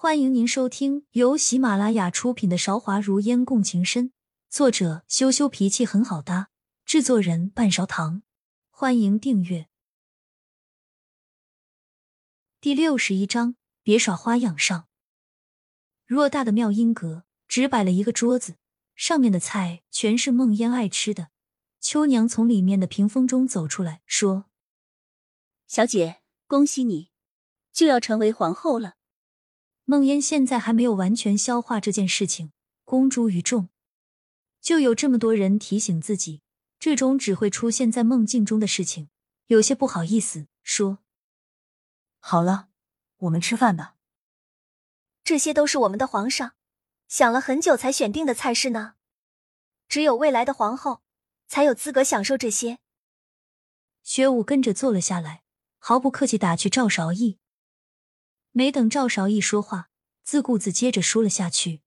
欢迎您收听由喜马拉雅出品的《韶华如烟共情深》，作者羞羞脾气很好搭，制作人半勺糖。欢迎订阅。第六十一章，别耍花样上。偌大的妙音阁只摆了一个桌子，上面的菜全是梦烟爱吃的。秋娘从里面的屏风中走出来，说：“小姐，恭喜你，就要成为皇后了。”梦烟现在还没有完全消化这件事情，公诸于众，就有这么多人提醒自己，这种只会出现在梦境中的事情，有些不好意思说。好了，我们吃饭吧。这些都是我们的皇上想了很久才选定的菜式呢，只有未来的皇后才有资格享受这些。学武跟着坐了下来，毫不客气打趣赵韶义。没等赵韶义说话，自顾自接着说了下去：“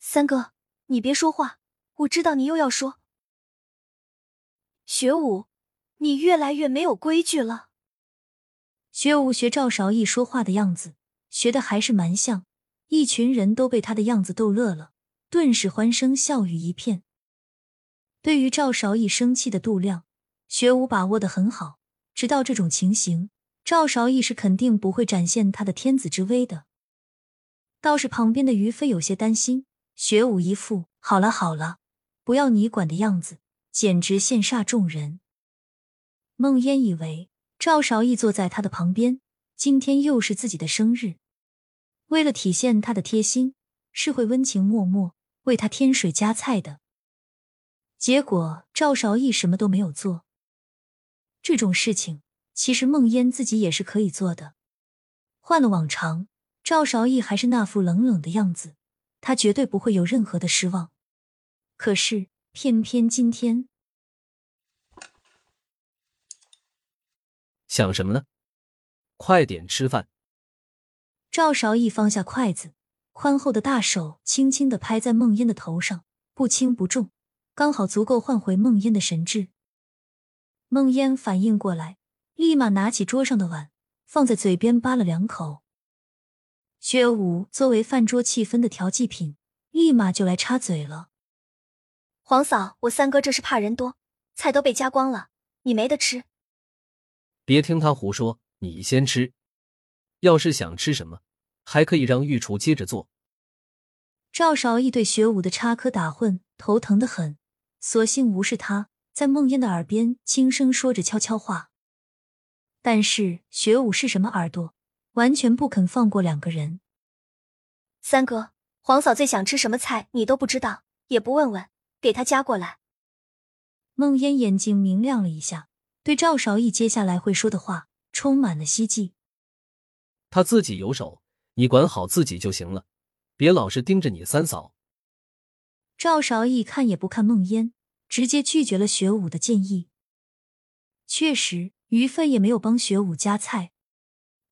三哥，你别说话，我知道你又要说。学武，你越来越没有规矩了。”学武学赵韶义说话的样子，学的还是蛮像。一群人都被他的样子逗乐了，顿时欢声笑语一片。对于赵韶义生气的度量，学武把握的很好，知道这种情形。赵韶义是肯定不会展现他的天子之威的，倒是旁边的于飞有些担心。学武一副“好了好了，不要你管”的样子，简直羡煞众人。孟烟以为赵韶义坐在他的旁边，今天又是自己的生日，为了体现他的贴心，是会温情脉脉为他添水加菜的。结果赵韶义什么都没有做，这种事情。其实梦烟自己也是可以做的。换了往常，赵韶义还是那副冷冷的样子，他绝对不会有任何的失望。可是偏偏今天，想什么呢？快点吃饭！赵韶义放下筷子，宽厚的大手轻轻的拍在梦烟的头上，不轻不重，刚好足够换回梦烟的神智。梦烟反应过来。立马拿起桌上的碗，放在嘴边扒了两口。薛武作为饭桌气氛的调剂品，立马就来插嘴了：“皇嫂，我三哥这是怕人多，菜都被夹光了，你没得吃。”别听他胡说，你先吃。要是想吃什么，还可以让御厨接着做。赵少义对学武的插科打诨头疼的很，索性无视他，在梦烟的耳边轻声说着悄悄话。但是学武是什么耳朵，完全不肯放过两个人。三哥，皇嫂最想吃什么菜，你都不知道，也不问问，给她夹过来。孟烟眼睛明亮了一下，对赵韶义接下来会说的话充满了希冀。他自己有手，你管好自己就行了，别老是盯着你三嫂。赵韶义看也不看孟烟，直接拒绝了学武的建议。确实。于飞也没有帮学武夹菜，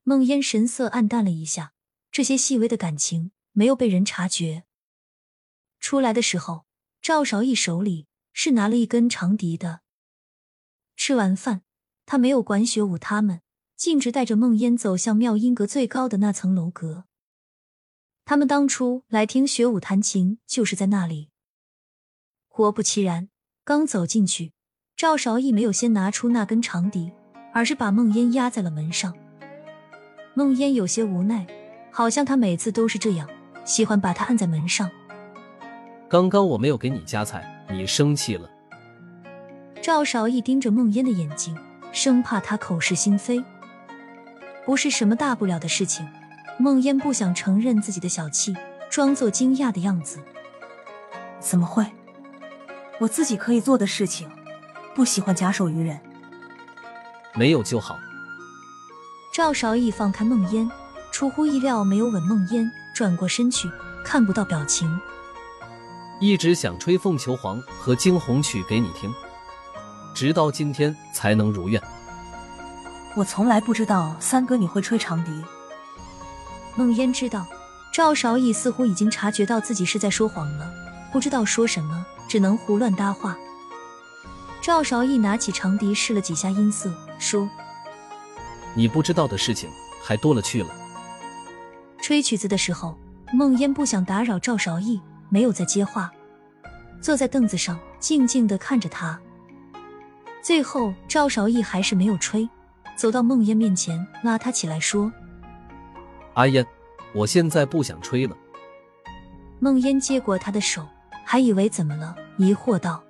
孟烟神色暗淡了一下，这些细微的感情没有被人察觉。出来的时候，赵少义手里是拿了一根长笛的。吃完饭，他没有管学武他们，径直带着孟烟走向妙音阁最高的那层楼阁。他们当初来听学武弹琴，就是在那里。果不其然，刚走进去，赵少义没有先拿出那根长笛。而是把梦烟压在了门上。梦烟有些无奈，好像他每次都是这样，喜欢把他按在门上。刚刚我没有给你夹菜，你生气了？赵少义盯着梦烟的眼睛，生怕他口是心非。不是什么大不了的事情。梦烟不想承认自己的小气，装作惊讶的样子。怎么会？我自己可以做的事情，不喜欢假手于人。没有就好。赵少义放开梦烟，出乎意料没有吻梦烟，转过身去，看不到表情。一直想吹凤求凰和惊鸿曲给你听，直到今天才能如愿。我从来不知道三哥你会吹长笛。梦烟知道赵少义似乎已经察觉到自己是在说谎了，不知道说什么，只能胡乱搭话。赵少义拿起长笛试了几下音色，说：“你不知道的事情还多了去了。”吹曲子的时候，梦烟不想打扰赵韶义，没有再接话，坐在凳子上静静的看着他。最后，赵韶义还是没有吹，走到梦烟面前，拉她起来说：“阿烟，我现在不想吹了。”梦烟接过他的手，还以为怎么了，疑惑道：“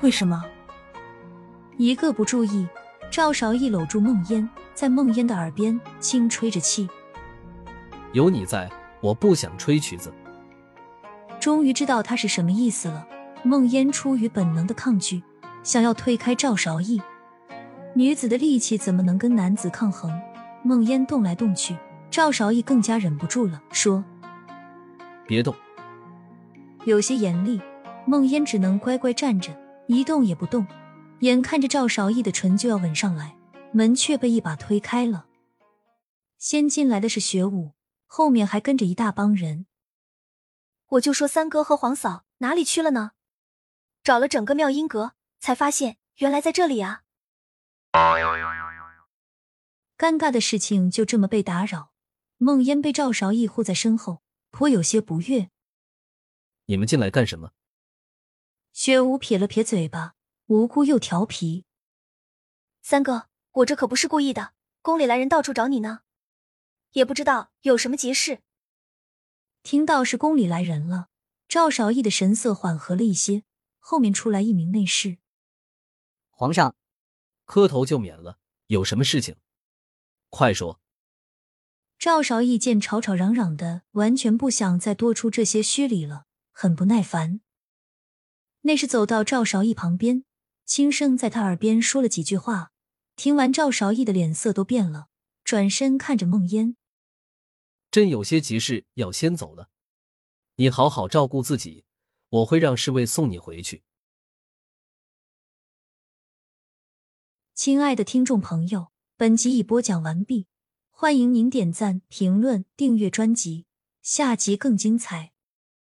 为什么？”一个不注意，赵韶义搂住梦烟，在梦烟的耳边轻吹着气。有你在，我不想吹曲子。终于知道他是什么意思了。梦烟出于本能的抗拒，想要推开赵韶义。女子的力气怎么能跟男子抗衡？梦烟动来动去，赵韶义更加忍不住了，说：“别动。”有些严厉，梦烟只能乖乖站着，一动也不动。眼看着赵少义的唇就要吻上来，门却被一把推开了。先进来的是学武，后面还跟着一大帮人。我就说三哥和黄嫂哪里去了呢？找了整个妙音阁，才发现原来在这里啊！尴尬的事情就这么被打扰。梦烟被赵少义护在身后，颇有些不悦。你们进来干什么？雪舞撇了撇嘴巴。无辜又调皮，三哥，我这可不是故意的。宫里来人到处找你呢，也不知道有什么急事。听到是宫里来人了，赵少义的神色缓和了一些。后面出来一名内侍，皇上，磕头就免了，有什么事情，快说。赵少义见吵吵嚷嚷的，完全不想再多出这些虚礼了，很不耐烦。内侍走到赵少义旁边。轻声在他耳边说了几句话，听完赵韶义的脸色都变了，转身看着梦烟：“朕有些急事要先走了，你好好照顾自己，我会让侍卫送你回去。”亲爱的听众朋友，本集已播讲完毕，欢迎您点赞、评论、订阅专辑，下集更精彩。